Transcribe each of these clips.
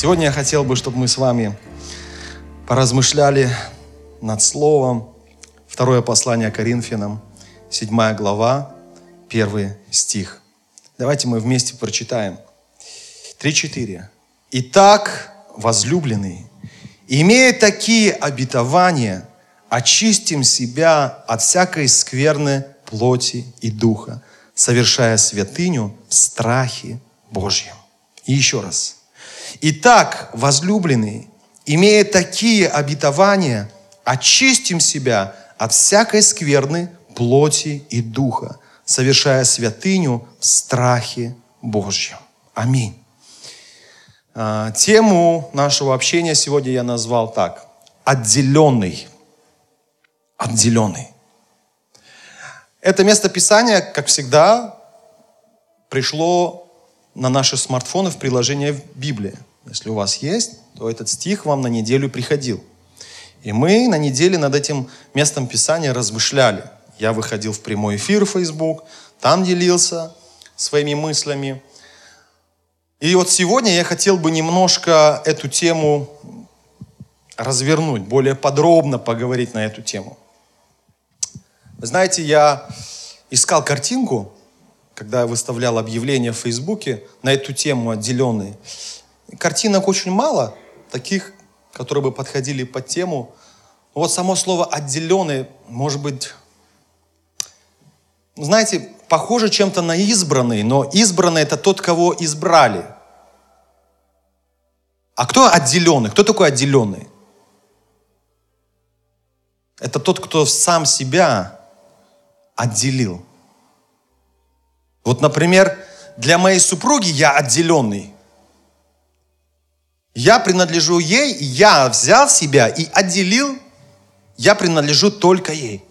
Сегодня я хотел бы, чтобы мы с вами поразмышляли над Словом. Второе послание Коринфянам, 7 глава, 1 стих. Давайте мы вместе прочитаем. 3-4. «Итак, возлюбленные, имея такие обетования, очистим себя от всякой скверны плоти и духа, совершая святыню в страхе Божьем». И еще раз – Итак, возлюбленные, имея такие обетования, очистим себя от всякой скверны плоти и духа, совершая святыню в страхе Божьем. Аминь. А, тему нашего общения сегодня я назвал так. Отделенный. Отделенный. Это место Писания, как всегда, пришло на наши смартфоны в приложение Библия. Если у вас есть, то этот стих вам на неделю приходил. И мы на неделе над этим местом Писания размышляли. Я выходил в прямой эфир в Facebook, там делился своими мыслями. И вот сегодня я хотел бы немножко эту тему развернуть, более подробно поговорить на эту тему. Вы знаете, я искал картинку, когда я выставлял объявления в Фейсбуке на эту тему отделенные. Картинок очень мало, таких, которые бы подходили под тему. Вот само слово «отделенный» может быть, знаете, похоже чем-то на избранный, но избранный – это тот, кого избрали. А кто отделенный? Кто такой отделенный? Это тот, кто сам себя отделил. Вот, например, для моей супруги я отделенный. Я принадлежу ей, я взял себя и отделил, я принадлежу только ей.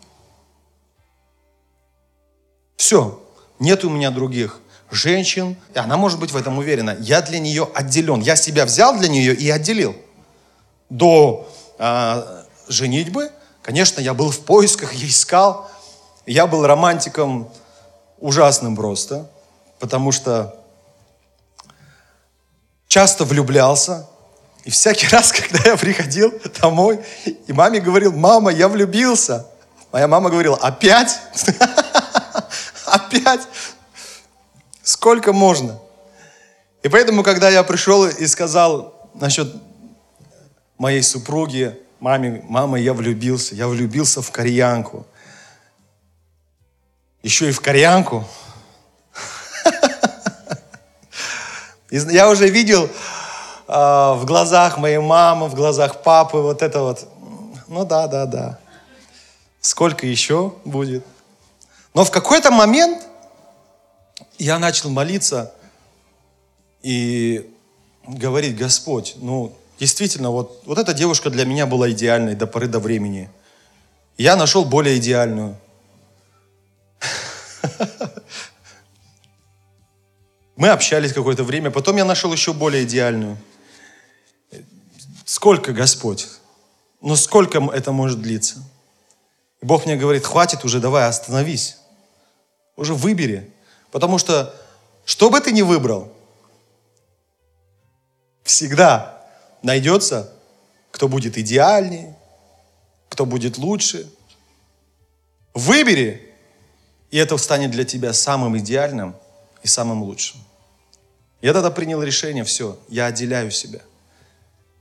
Все, нет у меня других женщин, и она может быть в этом уверена. Я для нее отделен. Я себя взял для нее и отделил. До э, женитьбы, конечно, я был в поисках, я искал. Я был романтиком ужасным просто, потому что часто влюблялся. И всякий раз, когда я приходил домой, и маме говорил, мама, я влюбился. Моя мама говорила, опять? Опять? Сколько можно? И поэтому, когда я пришел и сказал насчет моей супруги, маме, мама, я влюбился, я влюбился в кореянку – еще и в кореянку. Я уже видел а, в глазах моей мамы, в глазах папы вот это вот. Ну да, да, да. Сколько еще будет? Но в какой-то момент я начал молиться и говорить, Господь, ну, действительно, вот, вот эта девушка для меня была идеальной до поры до времени. Я нашел более идеальную. Мы общались какое-то время, потом я нашел еще более идеальную. Сколько, Господь? Ну сколько это может длиться? И Бог мне говорит, хватит уже, давай, остановись. Уже выбери. Потому что, что бы ты ни выбрал, всегда найдется, кто будет идеальнее, кто будет лучше. Выбери, и это станет для тебя самым идеальным и самым лучшим. Я тогда принял решение, все, я отделяю себя.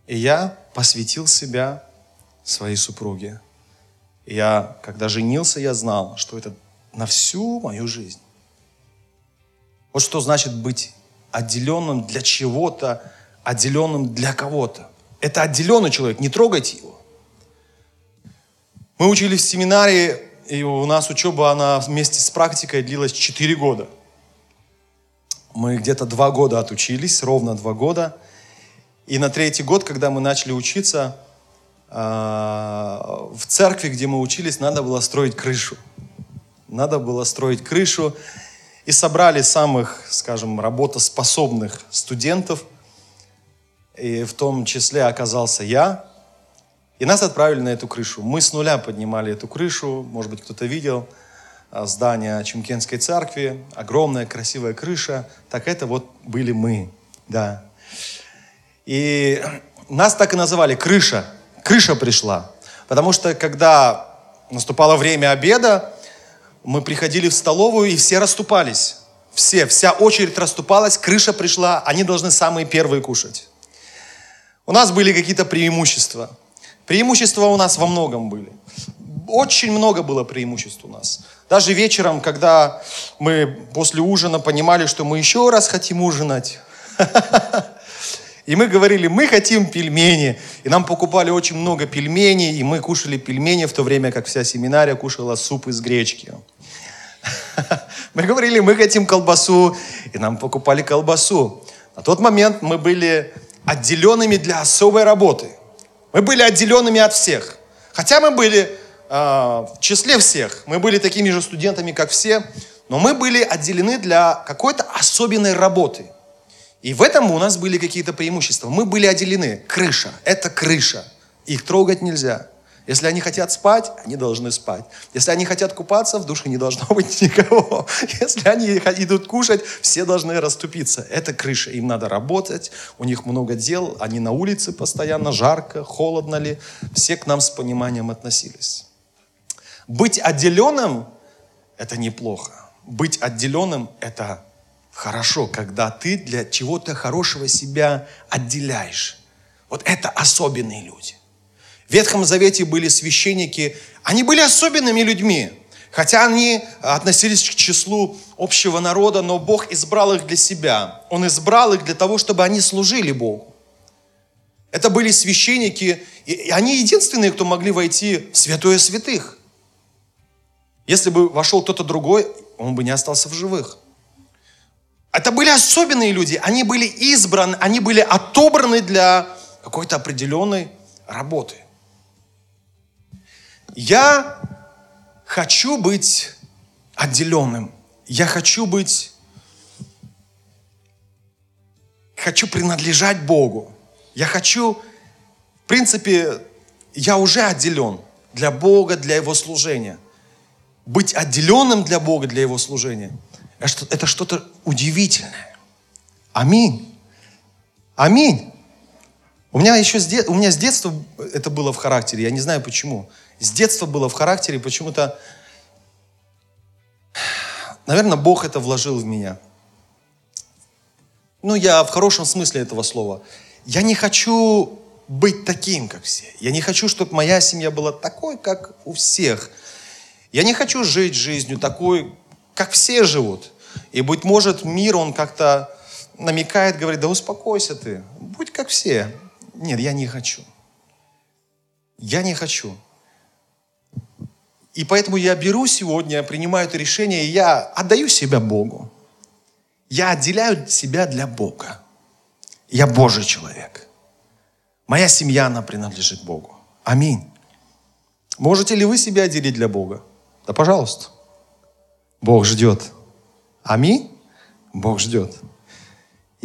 И я посвятил себя своей супруге. И я, когда женился, я знал, что это на всю мою жизнь. Вот что значит быть отделенным для чего-то, отделенным для кого-то. Это отделенный человек, не трогайте его. Мы учились в семинарии и у нас учеба, она вместе с практикой длилась 4 года. Мы где-то 2 года отучились, ровно 2 года. И на третий год, когда мы начали учиться, а, в церкви, где мы учились, надо было строить крышу. Надо было строить крышу. И собрали самых, скажем, работоспособных студентов. И в том числе оказался я. И нас отправили на эту крышу. Мы с нуля поднимали эту крышу. Может быть, кто-то видел а, здание Чемкенской церкви. Огромная красивая крыша. Так это вот были мы. Да. И нас так и называли крыша. Крыша пришла. Потому что когда наступало время обеда, мы приходили в столовую, и все расступались. Все, вся очередь расступалась, крыша пришла, они должны самые первые кушать. У нас были какие-то преимущества. Преимущества у нас во многом были. Очень много было преимуществ у нас. Даже вечером, когда мы после ужина понимали, что мы еще раз хотим ужинать, И мы говорили, мы хотим пельмени. И нам покупали очень много пельменей, и мы кушали пельмени в то время, как вся семинария кушала суп из гречки. Мы говорили, мы хотим колбасу, и нам покупали колбасу. На тот момент мы были отделенными для особой работы. Мы были отделенными от всех. Хотя мы были э, в числе всех, мы были такими же студентами, как все, но мы были отделены для какой-то особенной работы – и в этом у нас были какие-то преимущества. Мы были отделены. Крыша. Это крыша. Их трогать нельзя. Если они хотят спать, они должны спать. Если они хотят купаться, в душе не должно быть никого. Если они идут кушать, все должны расступиться. Это крыша. Им надо работать, у них много дел, они на улице постоянно, жарко, холодно ли. Все к нам с пониманием относились. Быть отделенным – это неплохо. Быть отделенным – это хорошо, когда ты для чего-то хорошего себя отделяешь. Вот это особенные люди. В Ветхом Завете были священники, они были особенными людьми. Хотя они относились к числу общего народа, но Бог избрал их для себя. Он избрал их для того, чтобы они служили Богу. Это были священники, и они единственные, кто могли войти в святое святых. Если бы вошел кто-то другой, он бы не остался в живых. Это были особенные люди, они были избраны, они были отобраны для какой-то определенной работы. Я хочу быть отделенным. Я хочу быть, хочу принадлежать Богу. Я хочу, в принципе, я уже отделен для Бога, для Его служения. Быть отделенным для Бога, для Его служения – это что-то удивительное. Аминь. Аминь. У меня еще с, де... у меня с детства это было в характере, я не знаю почему. С детства было в характере, почему-то, наверное, Бог это вложил в меня. Ну, я в хорошем смысле этого слова. Я не хочу быть таким, как все. Я не хочу, чтобы моя семья была такой, как у всех. Я не хочу жить жизнью такой, как все живут. И, быть может, мир, он как-то намекает, говорит, да успокойся ты, будь как все. Нет, я не хочу. Я не хочу. И поэтому я беру сегодня, принимаю это решение, и я отдаю себя Богу. Я отделяю себя для Бога. Я Божий человек. Моя семья, она принадлежит Богу. Аминь. Можете ли вы себя отделить для Бога? Да, пожалуйста. Бог ждет. Аминь. Бог ждет.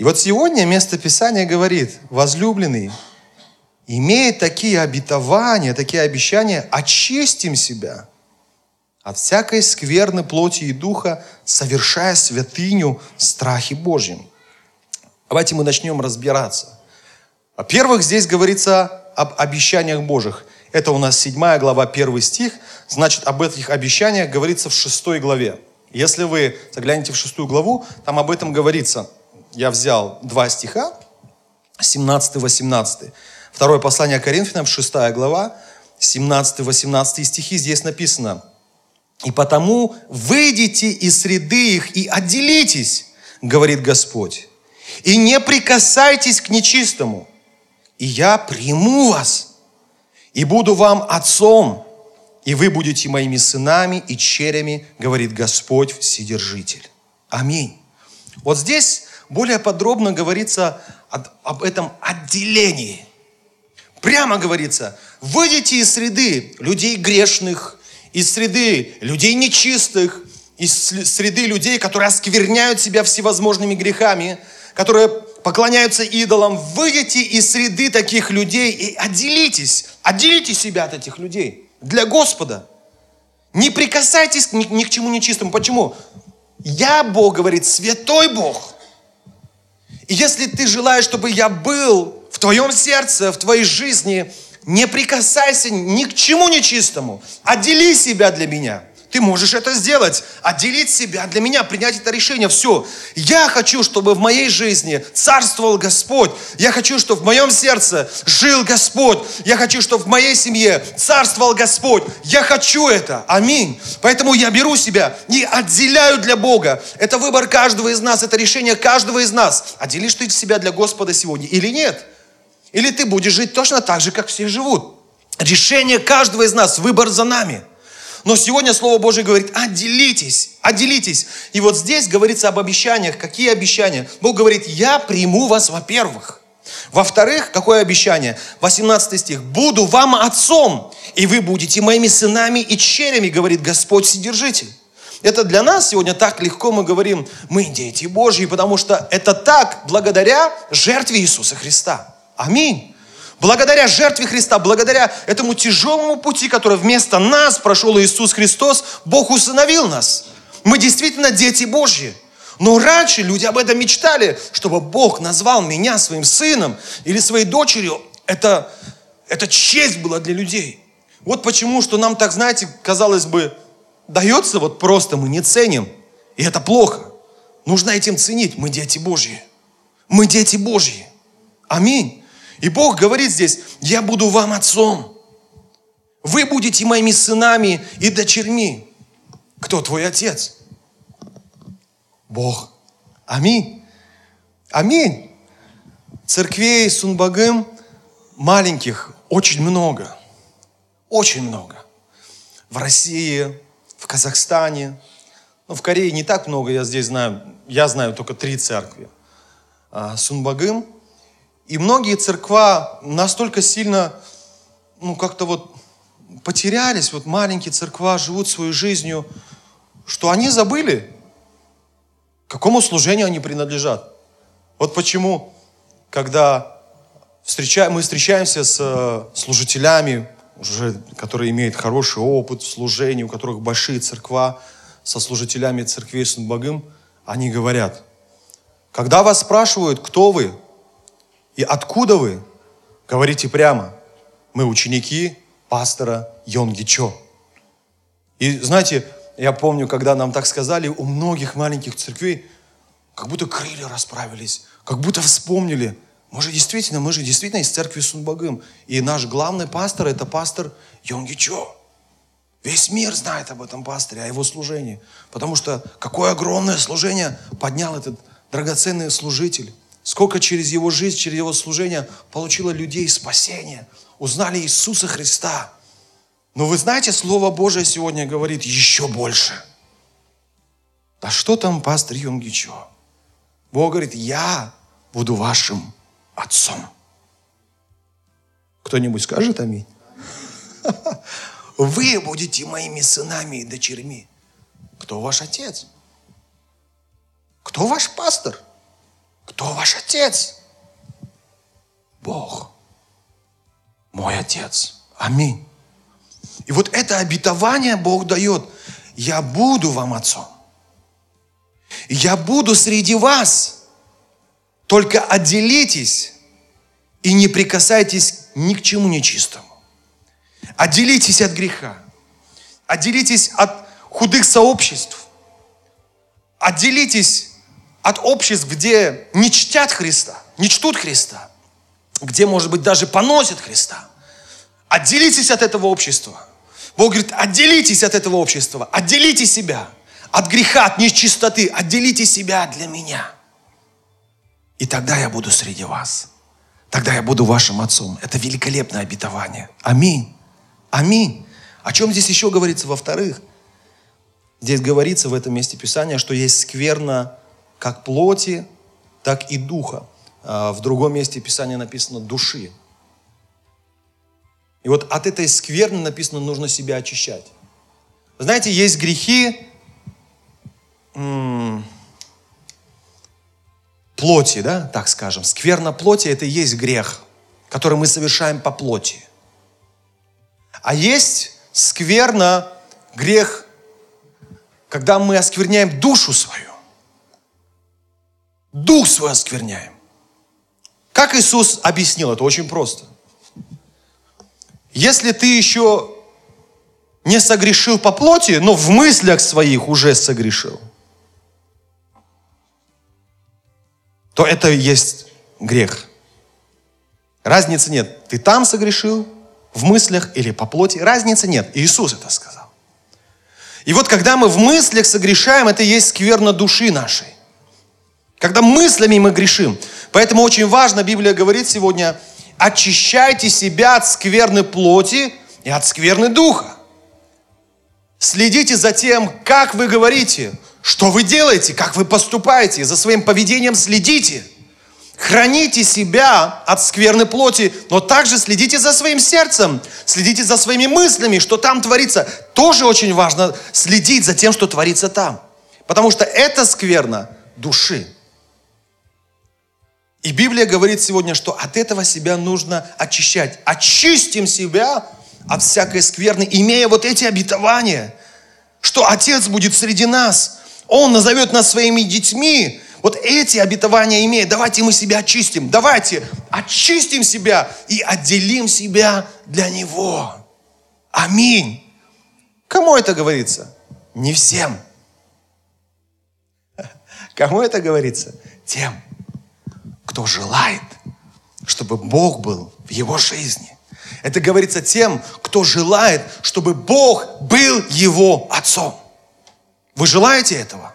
И вот сегодня место Писания говорит, возлюбленный, имея такие обетования, такие обещания, очистим себя от всякой скверны плоти и духа, совершая святыню в страхе. Давайте мы начнем разбираться. Во-первых, здесь говорится об обещаниях Божьих. Это у нас 7 глава, 1 стих. Значит, об этих обещаниях говорится в 6 главе. Если вы заглянете в 6 главу, там об этом говорится. Я взял два стиха, 17-18. Второе послание Коринфянам, 6 глава, 17-18 стихи. Здесь написано. «И потому выйдите из среды их и отделитесь, говорит Господь, и не прикасайтесь к нечистому, и я приму вас» и буду вам отцом, и вы будете моими сынами и черями, говорит Господь Вседержитель. Аминь. Вот здесь более подробно говорится об этом отделении. Прямо говорится, выйдите из среды людей грешных, из среды людей нечистых, из среды людей, которые оскверняют себя всевозможными грехами, которые поклоняются идолам. Выйдите из среды таких людей и отделитесь, отделите себя от этих людей для Господа. Не прикасайтесь ни, ни к чему нечистому. Почему? Я, Бог, говорит, святой Бог. И если ты желаешь, чтобы я был в твоем сердце, в твоей жизни, не прикасайся ни к чему нечистому. Отдели себя для меня. Ты можешь это сделать. Отделить себя для меня, принять это решение. Все. Я хочу, чтобы в моей жизни царствовал Господь. Я хочу, чтобы в моем сердце жил Господь. Я хочу, чтобы в моей семье царствовал Господь. Я хочу это. Аминь. Поэтому я беру себя и отделяю для Бога. Это выбор каждого из нас. Это решение каждого из нас. Отделишь ты себя для Господа сегодня или нет? Или ты будешь жить точно так же, как все живут? Решение каждого из нас, выбор за нами. Но сегодня Слово Божье говорит, отделитесь, отделитесь. И вот здесь говорится об обещаниях. Какие обещания? Бог говорит, я приму вас, во-первых. Во-вторых, какое обещание? 18 стих. «Буду вам отцом, и вы будете моими сынами и черями, говорит Господь Вседержитель». Это для нас сегодня так легко мы говорим, мы дети Божьи, потому что это так благодаря жертве Иисуса Христа. Аминь. Благодаря жертве Христа, благодаря этому тяжелому пути, который вместо нас прошел Иисус Христос, Бог усыновил нас. Мы действительно дети Божьи. Но раньше люди об этом мечтали, чтобы Бог назвал меня своим сыном или своей дочерью. Это, это честь была для людей. Вот почему, что нам так, знаете, казалось бы, дается вот просто, мы не ценим. И это плохо. Нужно этим ценить. Мы дети Божьи. Мы дети Божьи. Аминь. И Бог говорит здесь, я буду вам отцом. Вы будете моими сынами и дочерьми. Кто твой отец? Бог. Аминь. Аминь. Церквей Сунбагым маленьких очень много. Очень много. В России, в Казахстане, ну, в Корее не так много, я здесь знаю, я знаю только три церкви. А, Сунбагым – и многие церква настолько сильно, ну, как-то вот потерялись, вот маленькие церква живут своей жизнью, что они забыли, какому служению они принадлежат. Вот почему, когда встречаем, мы встречаемся с э, служителями, уже, которые имеют хороший опыт в служении, у которых большие церква, со служителями церквей Сунбагым, они говорят, когда вас спрашивают, кто вы, и откуда вы? Говорите прямо. Мы ученики пастора Йонги Чо. И знаете, я помню, когда нам так сказали, у многих маленьких церквей как будто крылья расправились, как будто вспомнили. Мы же действительно, мы же действительно из церкви Сунбагым. И наш главный пастор – это пастор Йонги Чо. Весь мир знает об этом пасторе, о его служении. Потому что какое огромное служение поднял этот драгоценный служитель. Сколько через его жизнь, через его служение получило людей спасения, узнали Иисуса Христа. Но вы знаете, Слово Божие сегодня говорит еще больше. Да что там пастор Юнгичо? Бог говорит, я буду вашим отцом. Кто-нибудь скажет аминь? Вы будете моими сынами и дочерьми. Кто ваш отец? Кто ваш пастор? Кто ваш отец? Бог. Мой отец. Аминь. И вот это обетование Бог дает. Я буду вам отцом. Я буду среди вас. Только отделитесь и не прикасайтесь ни к чему нечистому. Отделитесь от греха. Отделитесь от худых сообществ. Отделитесь от обществ, где не чтят Христа, не чтут Христа, где, может быть, даже поносят Христа. Отделитесь от этого общества. Бог говорит, отделитесь от этого общества, отделите себя от греха, от нечистоты, отделите себя для меня. И тогда я буду среди вас. Тогда я буду вашим отцом. Это великолепное обетование. Аминь. Аминь. О чем здесь еще говорится? Во-вторых, здесь говорится в этом месте Писания, что есть скверно как плоти, так и духа. А в другом месте Писания написано души. И вот от этой скверны написано, нужно себя очищать. знаете, есть грехи плоти, да, так скажем. Скверна плоти – это и есть грех, который мы совершаем по плоти. А есть скверна грех, когда мы оскверняем душу свою. Дух свой оскверняем. Как Иисус объяснил это? Очень просто. Если ты еще не согрешил по плоти, но в мыслях своих уже согрешил, то это и есть грех. Разницы нет. Ты там согрешил, в мыслях или по плоти, разницы нет. Иисус это сказал. И вот когда мы в мыслях согрешаем, это и есть скверно души нашей. Когда мыслями мы грешим. Поэтому очень важно, Библия говорит сегодня, очищайте себя от скверны плоти и от скверны духа. Следите за тем, как вы говорите, что вы делаете, как вы поступаете, за своим поведением следите. Храните себя от скверной плоти, но также следите за своим сердцем, следите за своими мыслями, что там творится. Тоже очень важно следить за тем, что творится там. Потому что это скверно души. И Библия говорит сегодня, что от этого себя нужно очищать. Очистим себя от всякой скверны, имея вот эти обетования, что Отец будет среди нас. Он назовет нас своими детьми. Вот эти обетования имея, давайте мы себя очистим. Давайте очистим себя и отделим себя для Него. Аминь. Кому это говорится? Не всем. Кому это говорится? Тем, кто желает, чтобы Бог был в его жизни. Это говорится тем, кто желает, чтобы Бог был его отцом. Вы желаете этого?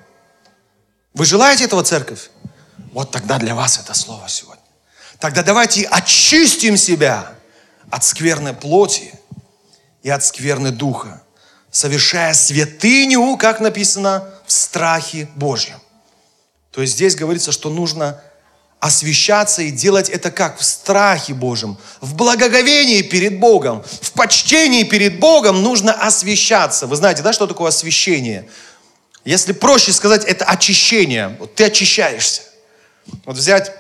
Вы желаете этого, церковь? Вот тогда для вас это слово сегодня. Тогда давайте очистим себя от скверной плоти и от скверны духа, совершая святыню, как написано, в страхе Божьем. То есть здесь говорится, что нужно освещаться и делать это как? В страхе Божьем, в благоговении перед Богом, в почтении перед Богом нужно освещаться. Вы знаете, да, что такое освещение? Если проще сказать, это очищение. Вот ты очищаешься. Вот взять,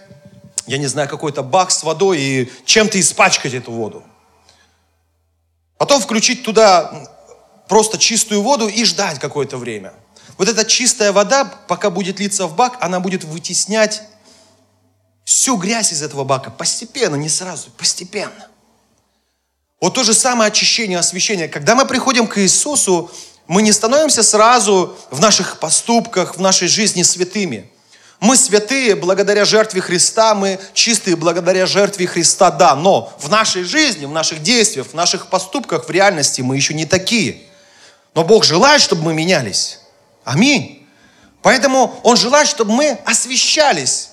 я не знаю, какой-то бак с водой и чем-то испачкать эту воду. Потом включить туда просто чистую воду и ждать какое-то время. Вот эта чистая вода, пока будет литься в бак, она будет вытеснять всю грязь из этого бака постепенно, не сразу, постепенно. Вот то же самое очищение, освящение. Когда мы приходим к Иисусу, мы не становимся сразу в наших поступках, в нашей жизни святыми. Мы святые благодаря жертве Христа, мы чистые благодаря жертве Христа, да, но в нашей жизни, в наших действиях, в наших поступках, в реальности мы еще не такие. Но Бог желает, чтобы мы менялись. Аминь. Поэтому Он желает, чтобы мы освещались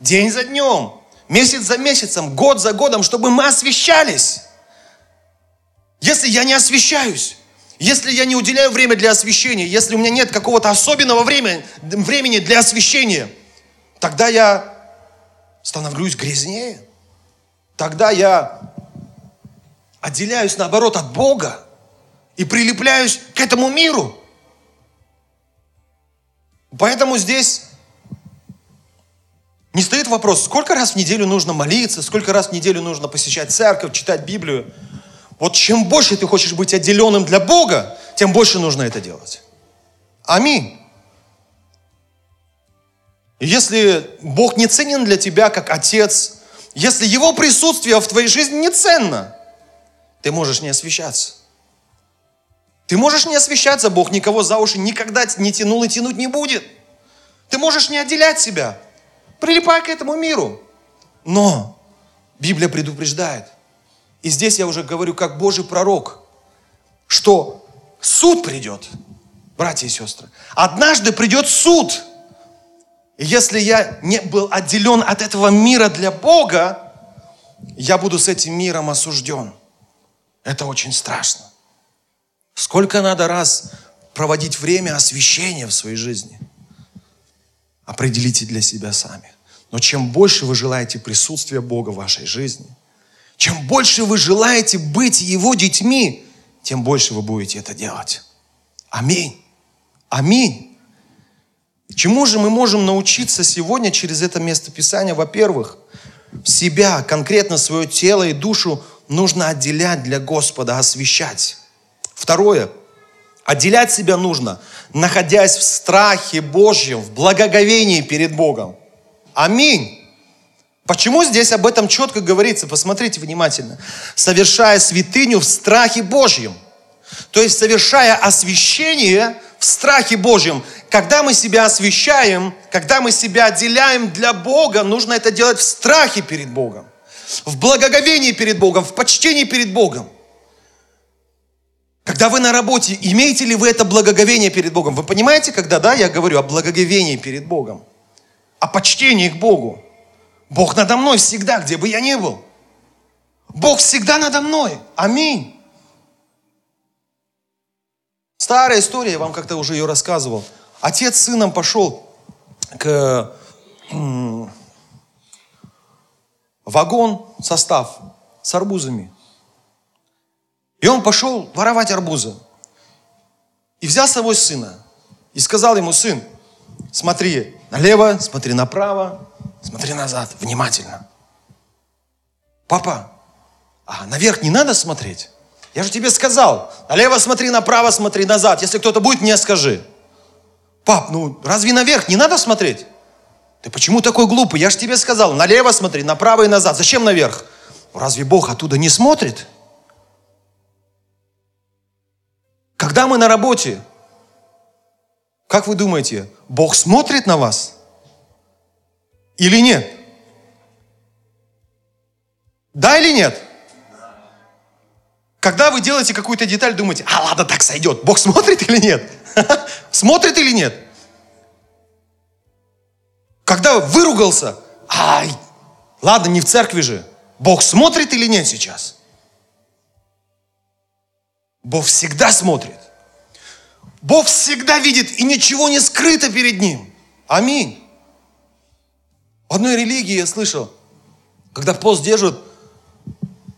день за днем, месяц за месяцем, год за годом, чтобы мы освещались. Если я не освещаюсь, если я не уделяю время для освещения, если у меня нет какого-то особенного времени, для освещения, тогда я становлюсь грязнее. Тогда я отделяюсь, наоборот, от Бога и прилепляюсь к этому миру. Поэтому здесь не стоит вопрос, сколько раз в неделю нужно молиться, сколько раз в неделю нужно посещать церковь, читать Библию. Вот чем больше ты хочешь быть отделенным для Бога, тем больше нужно это делать. Аминь. если Бог не ценен для тебя как Отец, если Его присутствие в твоей жизни не ценно, ты можешь не освещаться. Ты можешь не освещаться, Бог никого за уши никогда не тянул и тянуть не будет. Ты можешь не отделять себя прилипай к этому миру. Но Библия предупреждает, и здесь я уже говорю как Божий пророк, что суд придет, братья и сестры. Однажды придет суд. И если я не был отделен от этого мира для Бога, я буду с этим миром осужден. Это очень страшно. Сколько надо раз проводить время освящения в своей жизни – Определите для себя сами. Но чем больше вы желаете присутствия Бога в вашей жизни, чем больше вы желаете быть Его детьми, тем больше вы будете это делать. Аминь. Аминь. Чему же мы можем научиться сегодня через это место Писания? Во-первых, себя, конкретно свое тело и душу нужно отделять для Господа, освещать. Второе, отделять себя нужно, находясь в страхе Божьем, в благоговении перед Богом. Аминь. Почему здесь об этом четко говорится? Посмотрите внимательно. Совершая святыню в страхе Божьем. То есть совершая освящение в страхе Божьем. Когда мы себя освящаем, когда мы себя отделяем для Бога, нужно это делать в страхе перед Богом. В благоговении перед Богом, в почтении перед Богом. Когда вы на работе, имеете ли вы это благоговение перед Богом? Вы понимаете, когда, да, я говорю о благоговении перед Богом? О почтении к Богу. Бог надо мной всегда, где бы я ни был. Бог всегда надо мной. Аминь. Старая история, я вам как-то уже ее рассказывал. Отец с сыном пошел к вагон, состав с арбузами. И он пошел воровать арбузы. И взял с собой сына. И сказал ему, сын, смотри налево, смотри направо, смотри назад, внимательно. Папа, а наверх не надо смотреть? Я же тебе сказал, налево смотри, направо смотри, назад. Если кто-то будет, мне скажи. Пап, ну разве наверх не надо смотреть? Ты почему такой глупый? Я же тебе сказал, налево смотри, направо и назад. Зачем наверх? Разве Бог оттуда не смотрит? Когда мы на работе, как вы думаете, Бог смотрит на вас? Или нет? Да или нет? Когда вы делаете какую-то деталь, думаете, а ладно, так сойдет. Бог смотрит или нет? Смотрит или нет? Когда выругался, ай, ладно, не в церкви же. Бог смотрит или нет сейчас? Бог всегда смотрит. Бог всегда видит, и ничего не скрыто перед Ним. Аминь. В одной религии я слышал, когда пост держат,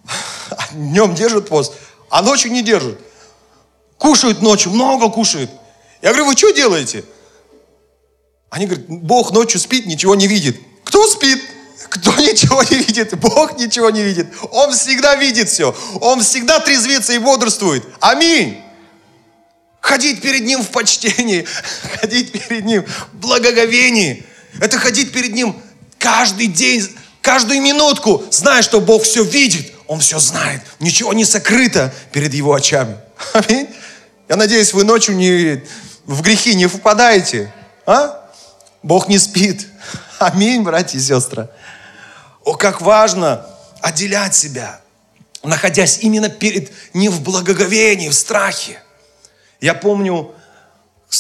днем держат пост, а ночью не держат. Кушают ночью, много кушают. Я говорю, вы что делаете? Они говорят, Бог ночью спит, ничего не видит. Кто спит? Кто ничего не видит? Бог ничего не видит. Он всегда видит все. Он всегда трезвится и бодрствует. Аминь. Ходить перед Ним в почтении, ходить перед Ним в благоговении. Это ходить перед Ним каждый день, каждую минутку, зная, что Бог все видит, он все знает. Ничего не сокрыто перед Его очами. Аминь. Я надеюсь, вы ночью не, в грехи не впадаете. А? Бог не спит. Аминь, братья и сестры. О, как важно отделять себя, находясь именно перед, не в благоговении, в страхе. Я помню,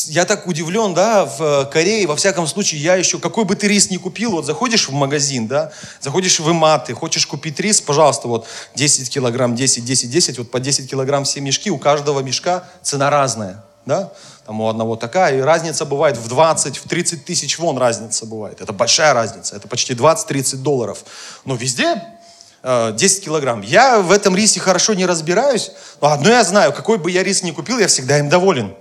я так удивлен, да, в э, Корее, во всяком случае, я еще, какой бы ты рис ни купил, вот заходишь в магазин, да, заходишь в Иматы, хочешь купить рис, пожалуйста, вот 10 килограмм, 10, 10, 10, вот по 10 килограмм все мешки, у каждого мешка цена разная, да, там у одного такая, и разница бывает в 20, в 30 тысяч вон разница бывает, это большая разница, это почти 20-30 долларов, но везде 10 э, килограмм. Я в этом рисе хорошо не разбираюсь, но одно я знаю, какой бы я рис ни купил, я всегда им доволен.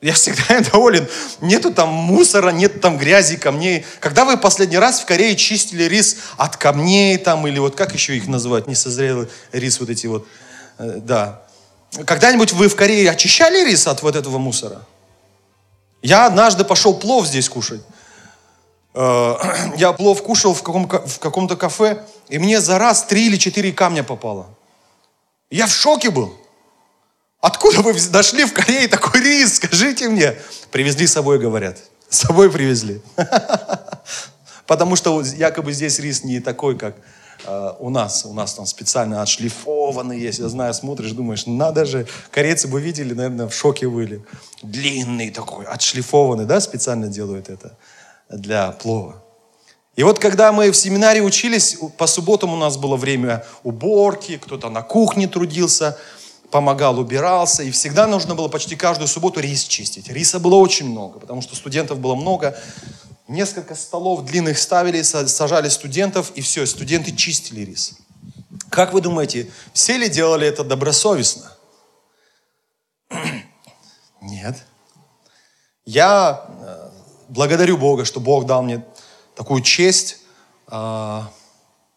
Я всегда доволен. Нету там мусора, нет там грязи, камней. Когда вы последний раз в Корее чистили рис от камней там, или вот как еще их называть, несозрелый рис вот эти вот, э, да. Когда-нибудь вы в Корее очищали рис от вот этого мусора? Я однажды пошел плов здесь кушать. Э, я плов кушал в, каком, в каком-то кафе, и мне за раз три или четыре камня попало. Я в шоке был. Откуда вы нашли в Корее такой рис? Скажите мне. Привезли с собой, говорят. С собой привезли. Потому что якобы здесь рис не такой, как э, у нас. У нас там специально отшлифованный есть. Я знаю, смотришь, думаешь, надо же. Корейцы бы видели, наверное, в шоке были. Длинный такой, отшлифованный, да, специально делают это для плова. И вот когда мы в семинаре учились, по субботам у нас было время уборки, кто-то на кухне трудился – помогал, убирался, и всегда нужно было почти каждую субботу рис чистить. Риса было очень много, потому что студентов было много. Несколько столов длинных ставили, сажали студентов, и все, студенты чистили рис. Как вы думаете, все ли делали это добросовестно? Нет. Я э, благодарю Бога, что Бог дал мне такую честь. А,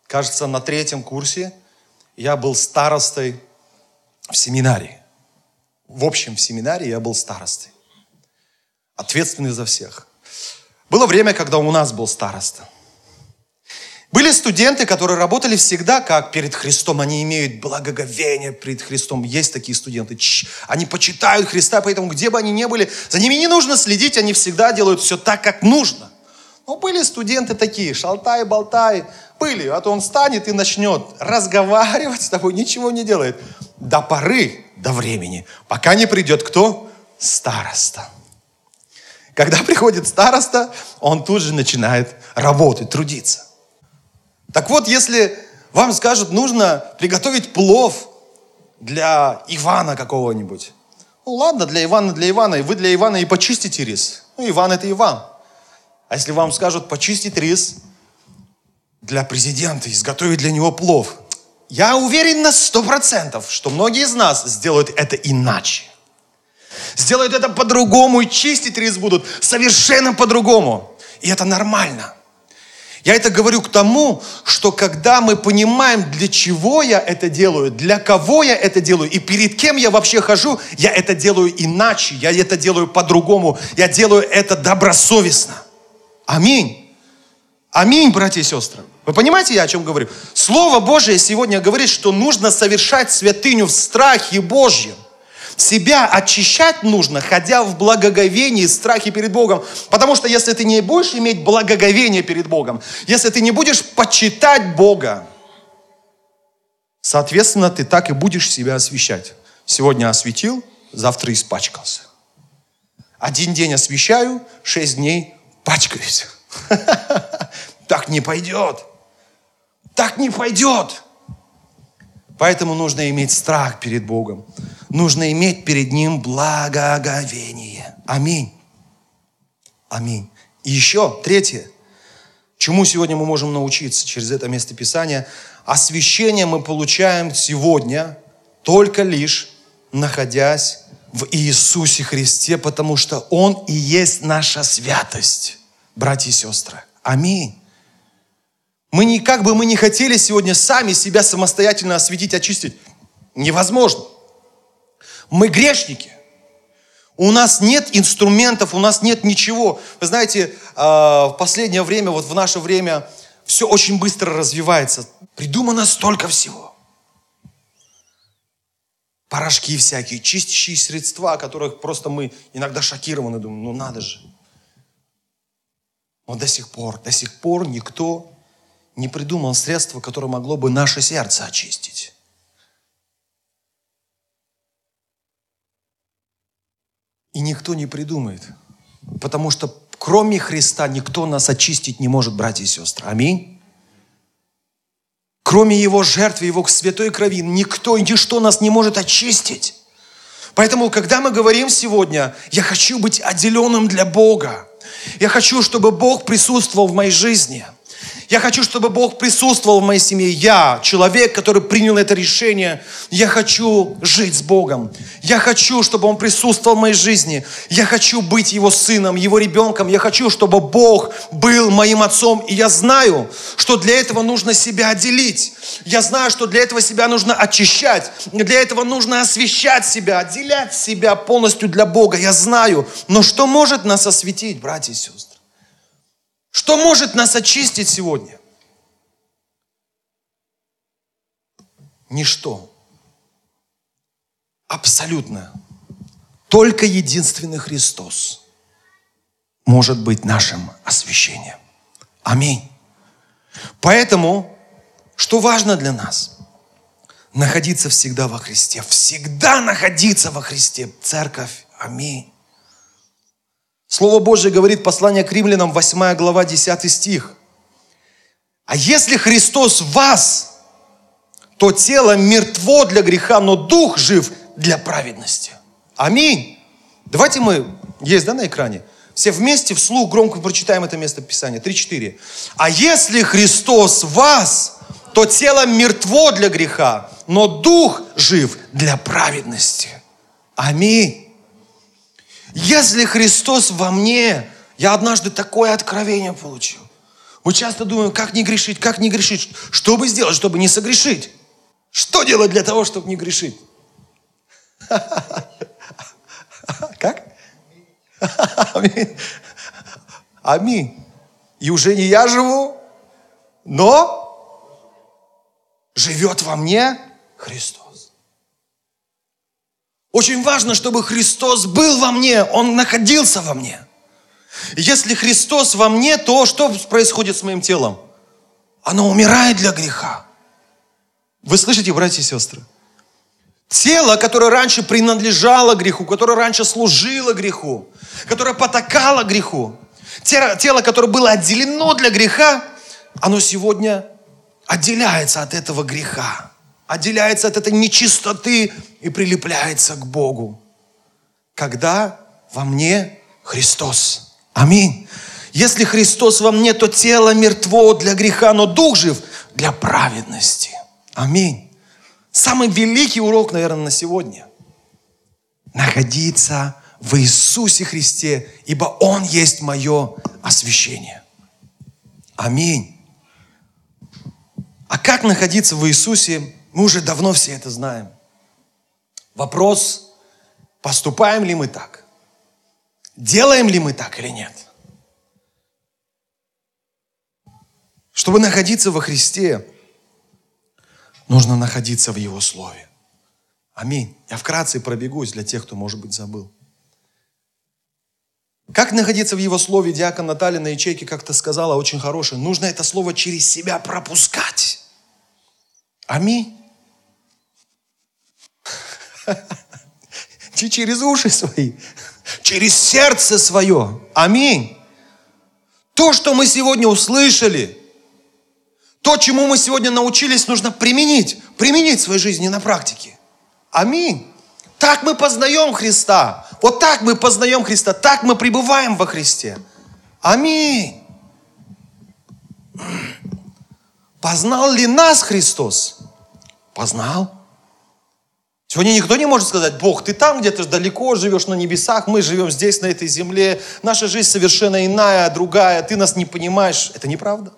кажется, на третьем курсе я был старостой в семинарии. В общем, в семинарии я был старостой. Ответственный за всех. Было время, когда у нас был староста. Были студенты, которые работали всегда как перед Христом. Они имеют благоговение перед Христом. Есть такие студенты. Они почитают Христа, поэтому где бы они ни были, за ними не нужно следить, они всегда делают все так, как нужно. Но были студенты такие, шалтай, болтай, были. А то он станет и начнет разговаривать с тобой, ничего не делает. До поры, до времени, пока не придет кто? Староста. Когда приходит староста, он тут же начинает работать, трудиться. Так вот, если вам скажут, нужно приготовить плов для Ивана какого-нибудь. Ну ладно, для Ивана, для Ивана. И вы для Ивана и почистите рис. Ну, Иван это Иван. А если вам скажут почистить рис для президента, изготовить для него плов, я уверен на сто процентов, что многие из нас сделают это иначе. Сделают это по-другому и чистить рис будут совершенно по-другому. И это нормально. Я это говорю к тому, что когда мы понимаем, для чего я это делаю, для кого я это делаю и перед кем я вообще хожу, я это делаю иначе, я это делаю по-другому, я делаю это добросовестно. Аминь. Аминь, братья и сестры. Вы понимаете, я о чем говорю? Слово Божие сегодня говорит, что нужно совершать святыню в страхе Божьем. Себя очищать нужно, ходя в благоговении, страхе перед Богом. Потому что если ты не будешь иметь благоговение перед Богом, если ты не будешь почитать Бога, соответственно, ты так и будешь себя освещать. Сегодня осветил, завтра испачкался. Один день освещаю, шесть дней пачкаюсь. Так не пойдет. Так не пойдет. Поэтому нужно иметь страх перед Богом. Нужно иметь перед Ним благоговение. Аминь. Аминь. И еще, третье. Чему сегодня мы можем научиться через это место Писания? Освящение мы получаем сегодня только лишь находясь в Иисусе Христе, потому что Он и есть наша святость, братья и сестры. Аминь. Мы не, как бы мы не хотели сегодня сами себя самостоятельно осветить, очистить, невозможно. Мы грешники. У нас нет инструментов, у нас нет ничего. Вы знаете, а, в последнее время, вот в наше время, все очень быстро развивается. Придумано столько всего. Порошки всякие, чистящие средства, которых просто мы иногда шокированы, думаем, ну надо же. Но до сих пор, до сих пор никто не придумал средство, которое могло бы наше сердце очистить. И никто не придумает. Потому что кроме Христа никто нас очистить не может, братья и сестры. Аминь. Кроме Его жертвы, Его святой крови, никто и ничто нас не может очистить. Поэтому, когда мы говорим сегодня, я хочу быть отделенным для Бога, я хочу, чтобы Бог присутствовал в моей жизни – я хочу, чтобы Бог присутствовал в моей семье. Я, человек, который принял это решение, я хочу жить с Богом. Я хочу, чтобы Он присутствовал в моей жизни. Я хочу быть Его сыном, Его ребенком. Я хочу, чтобы Бог был моим отцом. И я знаю, что для этого нужно себя отделить. Я знаю, что для этого себя нужно очищать. Для этого нужно освещать себя, отделять себя полностью для Бога. Я знаю. Но что может нас осветить, братья и сестры? Что может нас очистить сегодня? Ничто. Абсолютно. Только единственный Христос может быть нашим освящением. Аминь. Поэтому, что важно для нас? Находиться всегда во Христе. Всегда находиться во Христе. Церковь. Аминь. Слово Божье говорит, послание к римлянам, 8 глава, 10 стих. А если Христос в вас, то тело мертво для греха, но дух жив для праведности. Аминь. Давайте мы, есть, да, на экране? Все вместе вслух громко прочитаем это место Писания. 3-4. А если Христос в вас, то тело мертво для греха, но дух жив для праведности. Аминь. Если Христос во мне, я однажды такое откровение получил. Мы часто думаем, как не грешить, как не грешить. Что бы сделать, чтобы не согрешить? Что делать для того, чтобы не грешить? Как? Аминь. И уже не я живу, но живет во мне Христос. Очень важно, чтобы Христос был во мне, Он находился во мне. Если Христос во мне, то что происходит с моим телом? Оно умирает для греха. Вы слышите, братья и сестры? Тело, которое раньше принадлежало греху, которое раньше служило греху, которое потакало греху, тело, которое было отделено для греха, оно сегодня отделяется от этого греха, отделяется от этой нечистоты и прилепляется к Богу. Когда во мне Христос. Аминь. Если Христос во мне, то тело мертво для греха, но дух жив для праведности. Аминь. Самый великий урок, наверное, на сегодня. Находиться в Иисусе Христе, ибо Он есть мое освящение. Аминь. А как находиться в Иисусе, мы уже давно все это знаем. Вопрос, поступаем ли мы так? Делаем ли мы так или нет? Чтобы находиться во Христе, нужно находиться в Его Слове. Аминь. Я вкратце пробегусь для тех, кто, может быть, забыл. Как находиться в Его Слове? Диакон Наталья на ячейке как-то сказала, очень хорошее. Нужно это Слово через себя пропускать. Аминь. Не через уши свои, через сердце свое. Аминь. То, что мы сегодня услышали, то, чему мы сегодня научились, нужно применить. Применить в своей жизни на практике. Аминь. Так мы познаем Христа. Вот так мы познаем Христа. Так мы пребываем во Христе. Аминь. Познал ли нас Христос? Познал. Сегодня никто не может сказать, Бог, ты там где-то далеко живешь на небесах, мы живем здесь, на этой земле, наша жизнь совершенно иная, другая, ты нас не понимаешь. Это неправда.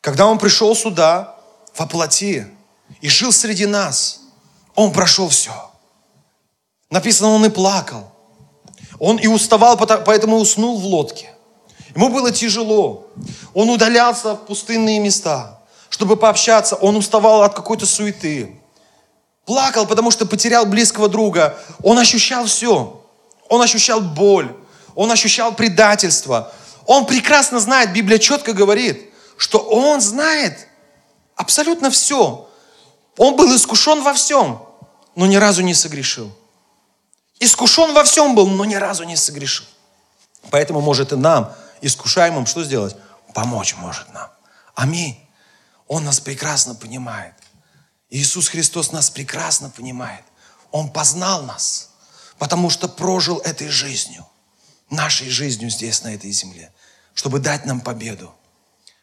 Когда Он пришел сюда, во плоти, и жил среди нас, Он прошел все. Написано, Он и плакал. Он и уставал, поэтому уснул в лодке. Ему было тяжело. Он удалялся в пустынные места, чтобы пообщаться. Он уставал от какой-то суеты. Плакал, потому что потерял близкого друга. Он ощущал все. Он ощущал боль. Он ощущал предательство. Он прекрасно знает, Библия четко говорит, что он знает абсолютно все. Он был искушен во всем, но ни разу не согрешил. Искушен во всем был, но ни разу не согрешил. Поэтому может и нам искушаемым что сделать? Помочь может нам. Аминь. Он нас прекрасно понимает. Иисус Христос нас прекрасно понимает. Он познал нас, потому что прожил этой жизнью, нашей жизнью здесь, на этой земле, чтобы дать нам победу.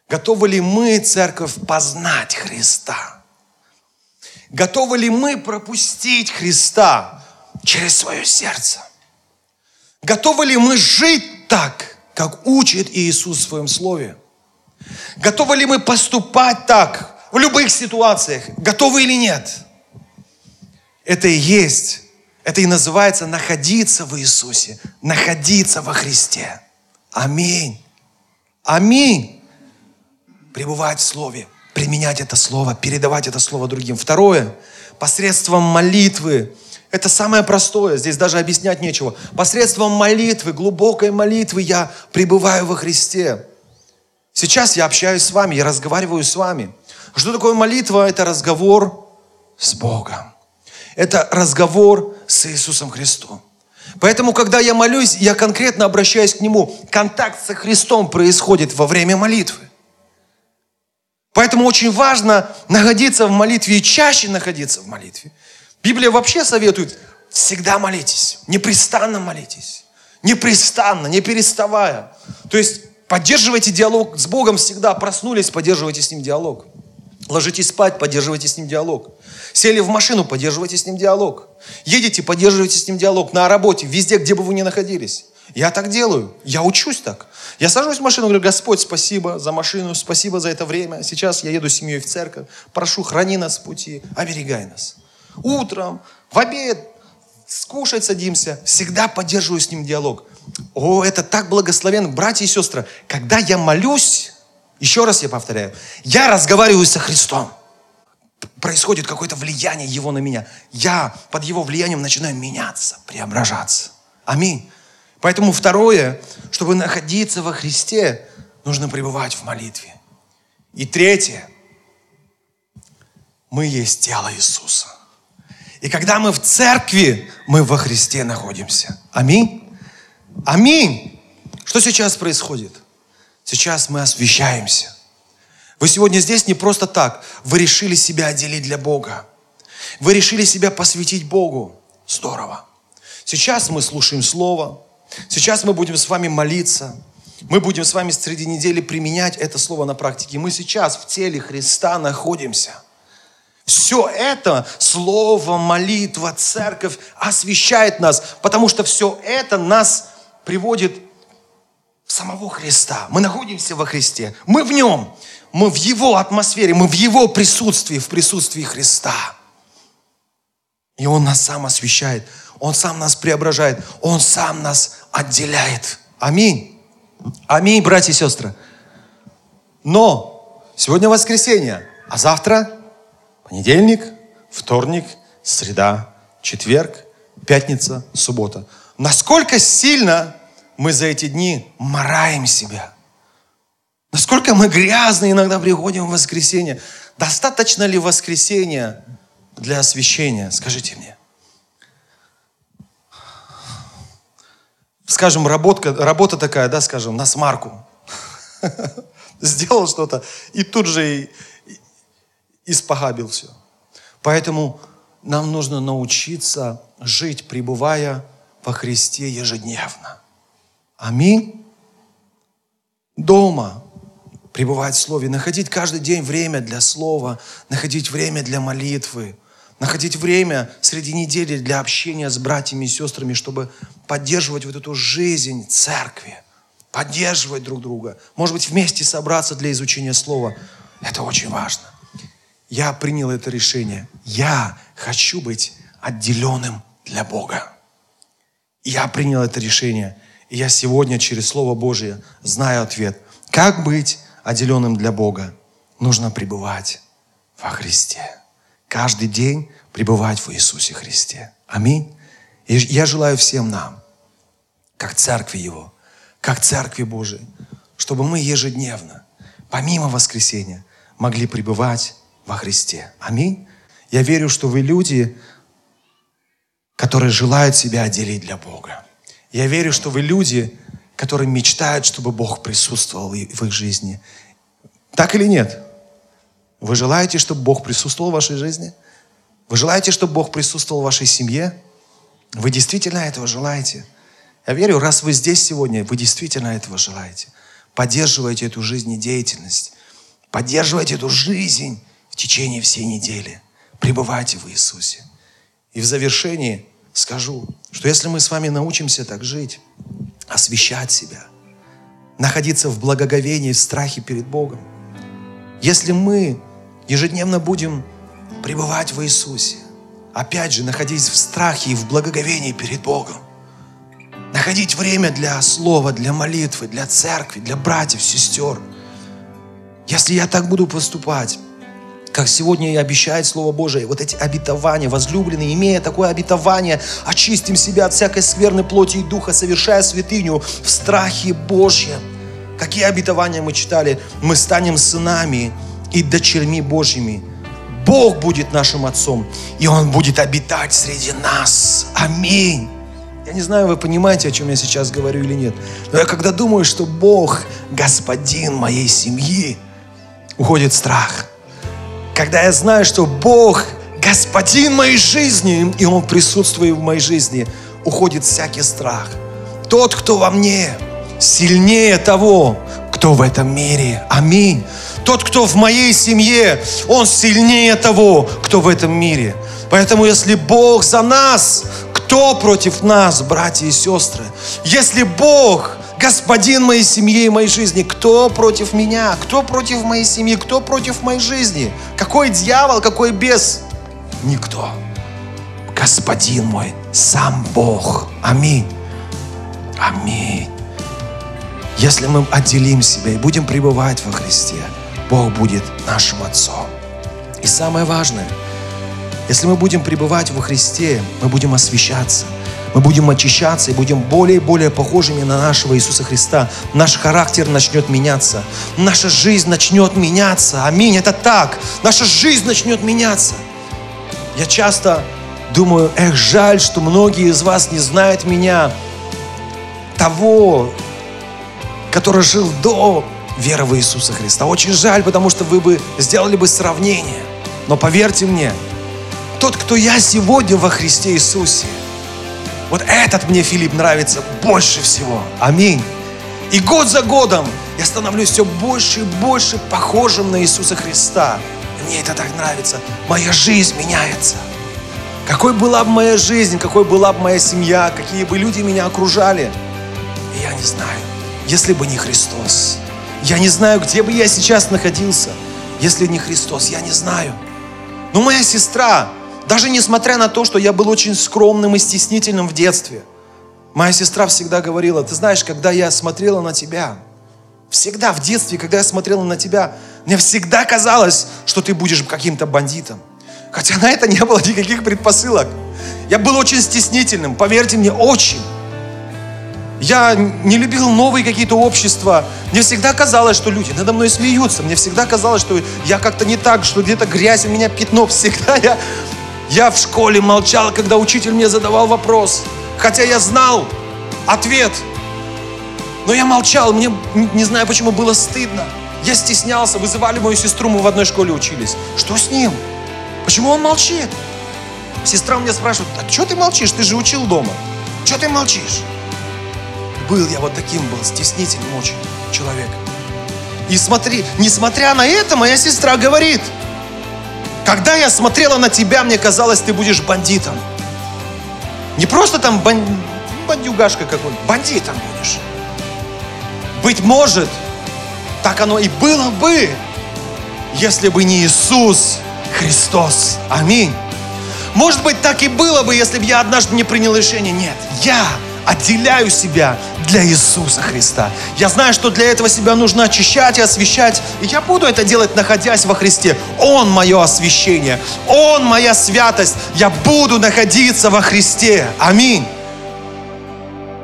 Готовы ли мы, церковь, познать Христа? Готовы ли мы пропустить Христа через свое сердце? Готовы ли мы жить так, как учит Иисус в своем слове? Готовы ли мы поступать так в любых ситуациях? Готовы или нет? Это и есть, это и называется находиться в Иисусе, находиться во Христе. Аминь. Аминь. Пребывать в Слове, применять это Слово, передавать это Слово другим. Второе, посредством молитвы это самое простое, здесь даже объяснять нечего. Посредством молитвы, глубокой молитвы я пребываю во Христе. Сейчас я общаюсь с вами, я разговариваю с вами. Что такое молитва? Это разговор с Богом. Это разговор с Иисусом Христом. Поэтому, когда я молюсь, я конкретно обращаюсь к Нему. Контакт со Христом происходит во время молитвы. Поэтому очень важно находиться в молитве и чаще находиться в молитве. Библия вообще советует, всегда молитесь, непрестанно молитесь. Непрестанно, не переставая. То есть поддерживайте диалог с Богом всегда. Проснулись, поддерживайте с Ним диалог. Ложитесь спать, поддерживайте с Ним диалог. Сели в машину, поддерживайте с Ним диалог. Едете, поддерживайте с Ним диалог. На работе, везде, где бы вы ни находились. Я так делаю. Я учусь так. Я сажусь в машину, говорю, Господь, спасибо за машину, спасибо за это время. Сейчас я еду с семьей в церковь. Прошу, храни нас в пути, оберегай нас. Утром, в обед, скушать садимся. Всегда поддерживаю с ним диалог. О, это так благословенно. Братья и сестры, когда я молюсь, еще раз я повторяю, я разговариваю со Христом. Происходит какое-то влияние Его на меня. Я под Его влиянием начинаю меняться, преображаться. Аминь. Поэтому второе, чтобы находиться во Христе, нужно пребывать в молитве. И третье, мы есть тело Иисуса. И когда мы в церкви, мы во Христе находимся. Аминь. Аминь. Что сейчас происходит? Сейчас мы освещаемся. Вы сегодня здесь не просто так. Вы решили себя отделить для Бога. Вы решили себя посвятить Богу. Здорово. Сейчас мы слушаем Слово. Сейчас мы будем с вами молиться. Мы будем с вами среди недели применять это слово на практике. Мы сейчас в теле Христа находимся. Все это, слово, молитва, церковь освещает нас, потому что все это нас приводит самого Христа. Мы находимся во Христе, мы в Нем, мы в Его атмосфере, мы в Его присутствии, в присутствии Христа. И Он нас сам освещает, Он сам нас преображает, Он сам нас отделяет. Аминь. Аминь, братья и сестры. Но сегодня воскресенье, а завтра понедельник, вторник, среда, четверг, пятница, суббота. Насколько сильно мы за эти дни мораем себя. Насколько мы грязные иногда приходим в воскресенье. Достаточно ли воскресенья для освящения? Скажите мне. скажем, работка, работа такая, да, скажем, на смарку. Сделал что-то и тут же и, и, испогабил все. Поэтому нам нужно научиться жить, пребывая во Христе ежедневно. Аминь. Дома пребывать в Слове, находить каждый день время для Слова, находить время для молитвы, находить время среди недели для общения с братьями и сестрами, чтобы поддерживать вот эту жизнь церкви, поддерживать друг друга, может быть, вместе собраться для изучения Слова. Это очень важно. Я принял это решение. Я хочу быть отделенным для Бога. Я принял это решение. И я сегодня через Слово Божье знаю ответ. Как быть отделенным для Бога? Нужно пребывать во Христе каждый день пребывать в Иисусе Христе. Аминь. И я желаю всем нам, как церкви Его, как церкви Божией, чтобы мы ежедневно, помимо воскресения, могли пребывать во Христе. Аминь. Я верю, что вы люди, которые желают себя отделить для Бога. Я верю, что вы люди, которые мечтают, чтобы Бог присутствовал в их жизни. Так или нет? Вы желаете, чтобы Бог присутствовал в вашей жизни? Вы желаете, чтобы Бог присутствовал в вашей семье? Вы действительно этого желаете? Я верю, раз вы здесь сегодня, вы действительно этого желаете. Поддерживайте эту жизнедеятельность. Поддерживайте эту жизнь в течение всей недели. Пребывайте в Иисусе. И в завершении скажу, что если мы с вами научимся так жить, освещать себя, находиться в благоговении, в страхе перед Богом, если мы ежедневно будем пребывать в Иисусе. Опять же, находясь в страхе и в благоговении перед Богом. Находить время для слова, для молитвы, для церкви, для братьев, сестер. Если я так буду поступать, как сегодня и обещает Слово Божие, вот эти обетования, возлюбленные, имея такое обетование, очистим себя от всякой скверной плоти и духа, совершая святыню в страхе Божьем. Какие обетования мы читали? Мы станем сынами, и дочерьми Божьими. Бог будет нашим Отцом, и Он будет обитать среди нас. Аминь. Я не знаю, вы понимаете, о чем я сейчас говорю или нет. Но я когда думаю, что Бог господин моей семьи, уходит страх. Когда я знаю, что Бог господин моей жизни, и Он присутствует в моей жизни, уходит всякий страх. Тот, кто во мне, сильнее того, кто в этом мире. Аминь. Тот, кто в моей семье, он сильнее того, кто в этом мире. Поэтому если Бог за нас, кто против нас, братья и сестры? Если Бог господин моей семьи и моей жизни, кто против меня? Кто против моей семьи? Кто против моей жизни? Какой дьявол, какой бес? Никто. Господин мой, сам Бог. Аминь. Аминь. Если мы отделим себя и будем пребывать во Христе, Бог будет нашим Отцом. И самое важное, если мы будем пребывать во Христе, мы будем освещаться, мы будем очищаться и будем более и более похожими на нашего Иисуса Христа. Наш характер начнет меняться, наша жизнь начнет меняться. Аминь, это так. Наша жизнь начнет меняться. Я часто думаю, эх, жаль, что многие из вас не знают меня, того, который жил до веры в Иисуса Христа. Очень жаль, потому что вы бы сделали бы сравнение. Но поверьте мне, тот, кто я сегодня во Христе Иисусе, вот этот мне, Филипп, нравится больше всего. Аминь. И год за годом я становлюсь все больше и больше похожим на Иисуса Христа. И мне это так нравится. Моя жизнь меняется. Какой была бы моя жизнь, какой была бы моя семья, какие бы люди меня окружали, я не знаю если бы не Христос. Я не знаю, где бы я сейчас находился, если не Христос. Я не знаю. Но моя сестра, даже несмотря на то, что я был очень скромным и стеснительным в детстве, моя сестра всегда говорила, ты знаешь, когда я смотрела на тебя, всегда в детстве, когда я смотрела на тебя, мне всегда казалось, что ты будешь каким-то бандитом. Хотя на это не было никаких предпосылок. Я был очень стеснительным, поверьте мне, очень. Я не любил новые какие-то общества. Мне всегда казалось, что люди надо мной смеются. Мне всегда казалось, что я как-то не так, что где-то грязь у меня пятно. Всегда я, я в школе молчал, когда учитель мне задавал вопрос. Хотя я знал ответ. Но я молчал, мне не знаю почему было стыдно. Я стеснялся, вызывали мою сестру, мы в одной школе учились. Что с ним? Почему он молчит? Сестра у меня спрашивает, а что ты молчишь? Ты же учил дома. Что ты молчишь? Был я вот таким, был стеснительным очень человек. И смотри, несмотря на это, моя сестра говорит, когда я смотрела на тебя, мне казалось, ты будешь бандитом. Не просто там бан... бандюгашка какой-нибудь, бандитом будешь. Быть может, так оно и было бы, если бы не Иисус Христос. Аминь. Может быть, так и было бы, если бы я однажды не принял решение. Нет, я отделяю себя для Иисуса Христа. Я знаю, что для этого себя нужно очищать и освещать. И я буду это делать, находясь во Христе. Он мое освящение. Он моя святость. Я буду находиться во Христе. Аминь.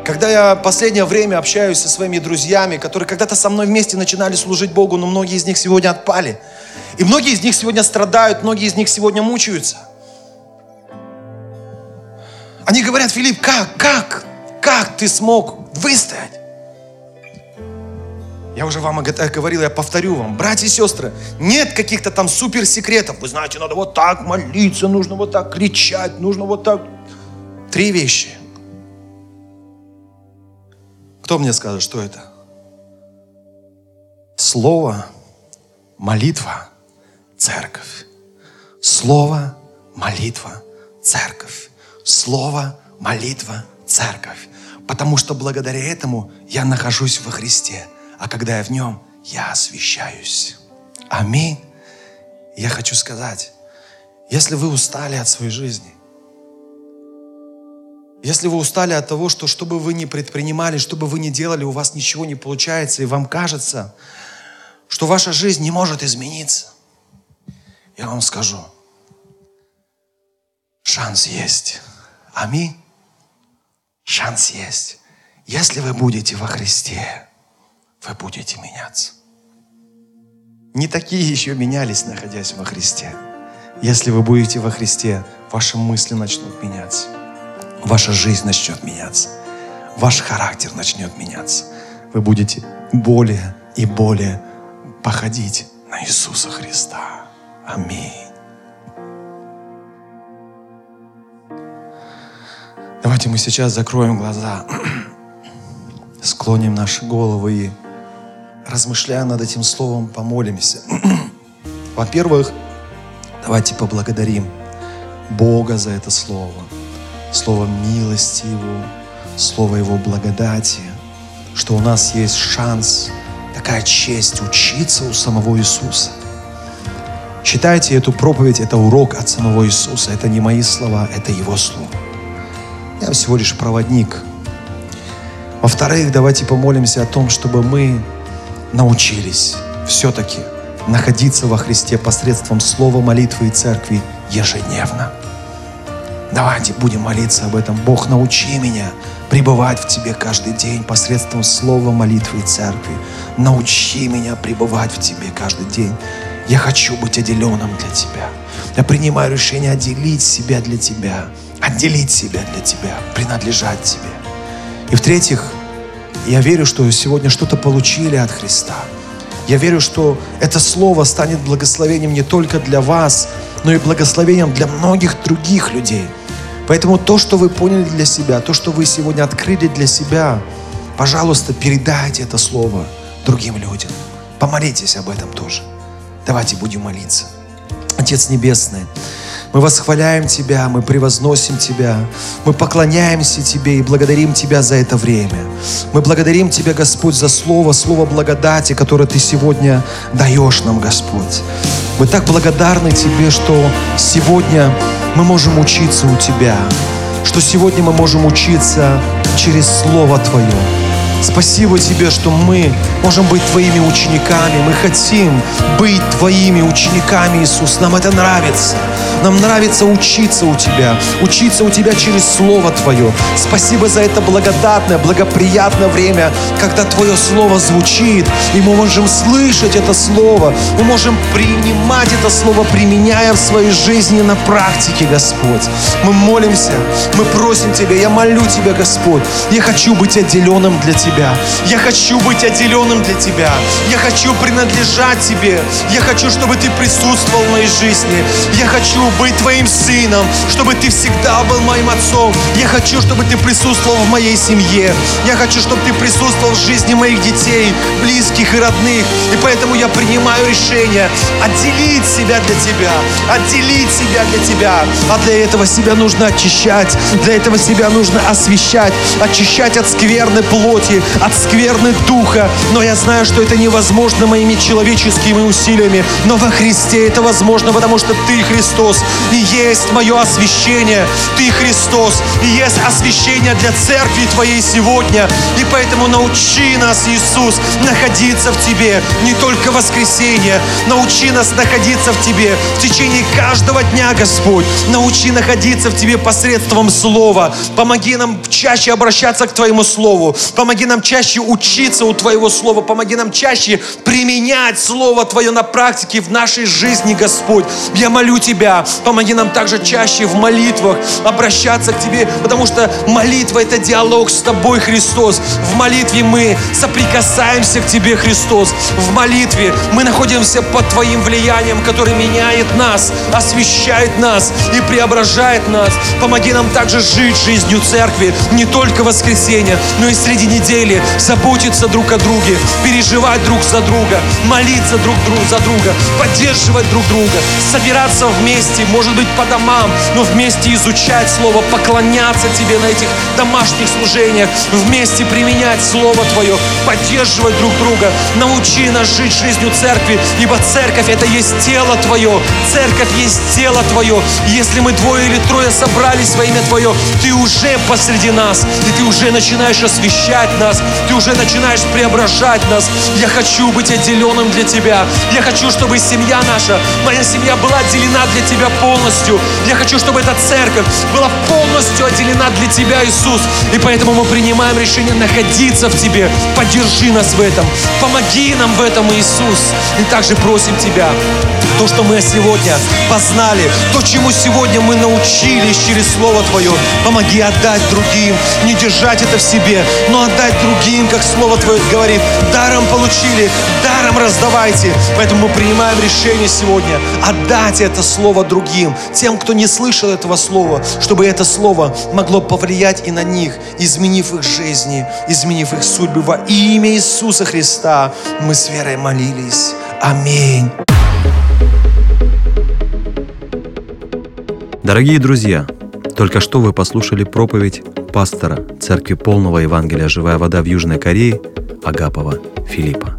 Когда я последнее время общаюсь со своими друзьями, которые когда-то со мной вместе начинали служить Богу, но многие из них сегодня отпали. И многие из них сегодня страдают, многие из них сегодня мучаются. Они говорят, Филипп, как, как? Как ты смог выстоять? Я уже вам говорил, я повторю вам. Братья и сестры, нет каких-то там суперсекретов. Вы знаете, надо вот так молиться, нужно вот так кричать, нужно вот так. Три вещи. Кто мне скажет, что это? Слово, молитва, церковь. Слово, молитва, церковь. Слово, молитва, церковь. Потому что благодаря этому я нахожусь во Христе. А когда я в нем, я освящаюсь. Аминь. Я хочу сказать, если вы устали от своей жизни, если вы устали от того, что что бы вы ни предпринимали, что бы вы ни делали, у вас ничего не получается, и вам кажется, что ваша жизнь не может измениться, я вам скажу, шанс есть. Аминь. Шанс есть. Если вы будете во Христе, вы будете меняться. Не такие еще менялись, находясь во Христе. Если вы будете во Христе, ваши мысли начнут меняться. Ваша жизнь начнет меняться. Ваш характер начнет меняться. Вы будете более и более походить на Иисуса Христа. Аминь. Давайте мы сейчас закроем глаза. склоним наши головы и, размышляя над этим словом, помолимся. Во-первых, давайте поблагодарим Бога за это слово. Слово милости Его, слово Его благодати, что у нас есть шанс, такая честь учиться у самого Иисуса. Читайте эту проповедь, это урок от самого Иисуса. Это не мои слова, это Его слово. Я всего лишь проводник. Во-вторых, давайте помолимся о том, чтобы мы научились все-таки находиться во Христе посредством слова, молитвы и церкви ежедневно. Давайте будем молиться об этом. Бог, научи меня пребывать в Тебе каждый день посредством слова, молитвы и церкви. Научи меня пребывать в Тебе каждый день. Я хочу быть отделенным для Тебя. Я принимаю решение отделить себя для Тебя, отделить себя для Тебя, принадлежать Тебе. И в-третьих, я верю, что сегодня что-то получили от Христа. Я верю, что это слово станет благословением не только для вас, но и благословением для многих других людей. Поэтому то, что вы поняли для себя, то, что вы сегодня открыли для себя, пожалуйста, передайте это слово другим людям. Помолитесь об этом тоже. Давайте будем молиться. Отец Небесный, мы восхваляем Тебя, мы превозносим Тебя, мы поклоняемся Тебе и благодарим Тебя за это время. Мы благодарим Тебя, Господь, за Слово, Слово благодати, которое Ты сегодня даешь нам, Господь. Мы так благодарны Тебе, что сегодня мы можем учиться у Тебя, что сегодня мы можем учиться через Слово Твое. Спасибо Тебе, что мы можем быть Твоими учениками. Мы хотим быть Твоими учениками, Иисус. Нам это нравится. Нам нравится учиться у Тебя, учиться у Тебя через Слово Твое. Спасибо за это благодатное, благоприятное время, когда Твое Слово звучит, и мы можем слышать это Слово, мы можем принимать это Слово, применяя в своей жизни на практике, Господь. Мы молимся, мы просим Тебя, я молю Тебя, Господь. Я хочу быть отделенным для Тебя. Тебя. Я хочу быть отделенным для Тебя. Я хочу принадлежать Тебе. Я хочу, чтобы Ты присутствовал в моей жизни. Я хочу быть Твоим сыном, чтобы Ты всегда был моим отцом. Я хочу, чтобы Ты присутствовал в моей семье. Я хочу, чтобы Ты присутствовал в жизни моих детей, близких и родных. И поэтому я принимаю решение отделить себя для Тебя. Отделить себя для Тебя. А для этого себя нужно очищать. Для этого себя нужно освещать. Очищать от скверной плоти, от скверны духа. Но я знаю, что это невозможно моими человеческими усилиями. Но во Христе это возможно, потому что Ты Христос. И есть мое освящение. Ты Христос. И есть освящение для церкви Твоей сегодня. И поэтому научи нас, Иисус, находиться в Тебе. Не только в воскресенье. Научи нас находиться в Тебе в течение каждого дня, Господь. Научи находиться в Тебе посредством Слова. Помоги нам чаще обращаться к Твоему Слову. Помоги нам чаще учиться у Твоего Слова, помоги нам чаще применять Слово Твое на практике в нашей жизни, Господь. Я молю Тебя, помоги нам также чаще в молитвах обращаться к Тебе, потому что молитва – это диалог с Тобой, Христос. В молитве мы соприкасаемся к Тебе, Христос. В молитве мы находимся под Твоим влиянием, который меняет нас, освещает нас и преображает нас. Помоги нам также жить жизнью церкви не только в воскресенье, но и среди недели, заботиться друг о друге, переживать друг за друга, молиться друг за друга, поддерживать друг друга, собираться вместе, может быть, по домам, но вместе изучать Слово, поклоняться Тебе на этих домашних служениях, вместе применять Слово Твое, поддерживать друг друга. Научи нас жить жизнью церкви, ибо церковь – это есть тело Твое, церковь есть тело Твое. Если мы двое или трое собрались во имя Твое, Ты уже посреди нас, и Ты уже начинаешь освещать нас, ты уже начинаешь преображать нас. Я хочу быть отделенным для Тебя. Я хочу, чтобы семья наша, моя семья была отделена для Тебя полностью. Я хочу, чтобы эта церковь была полностью отделена для Тебя, Иисус. И поэтому мы принимаем решение находиться в Тебе. Поддержи нас в этом. Помоги нам в этом, Иисус. И также просим Тебя, то, что мы сегодня познали, то, чему сегодня мы научились через Слово Твое, помоги отдать другим, не держать это в себе, но отдать другим, как Слово Твое говорит. Даром получили, даром раздавайте. Поэтому мы принимаем решение сегодня отдать это Слово другим, тем, кто не слышал этого Слова, чтобы это Слово могло повлиять и на них, изменив их жизни, изменив их судьбы. Во имя Иисуса Христа мы с верой молились. Аминь. Дорогие друзья, только что вы послушали проповедь пастора Церкви Полного Евангелия «Живая вода» в Южной Корее Агапова Филиппа.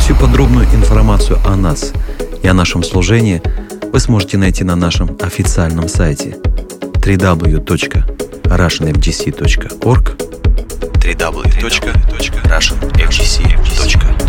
Всю подробную информацию о нас и о нашем служении вы сможете найти на нашем официальном сайте www.russianfgc.org www.russianfgc.org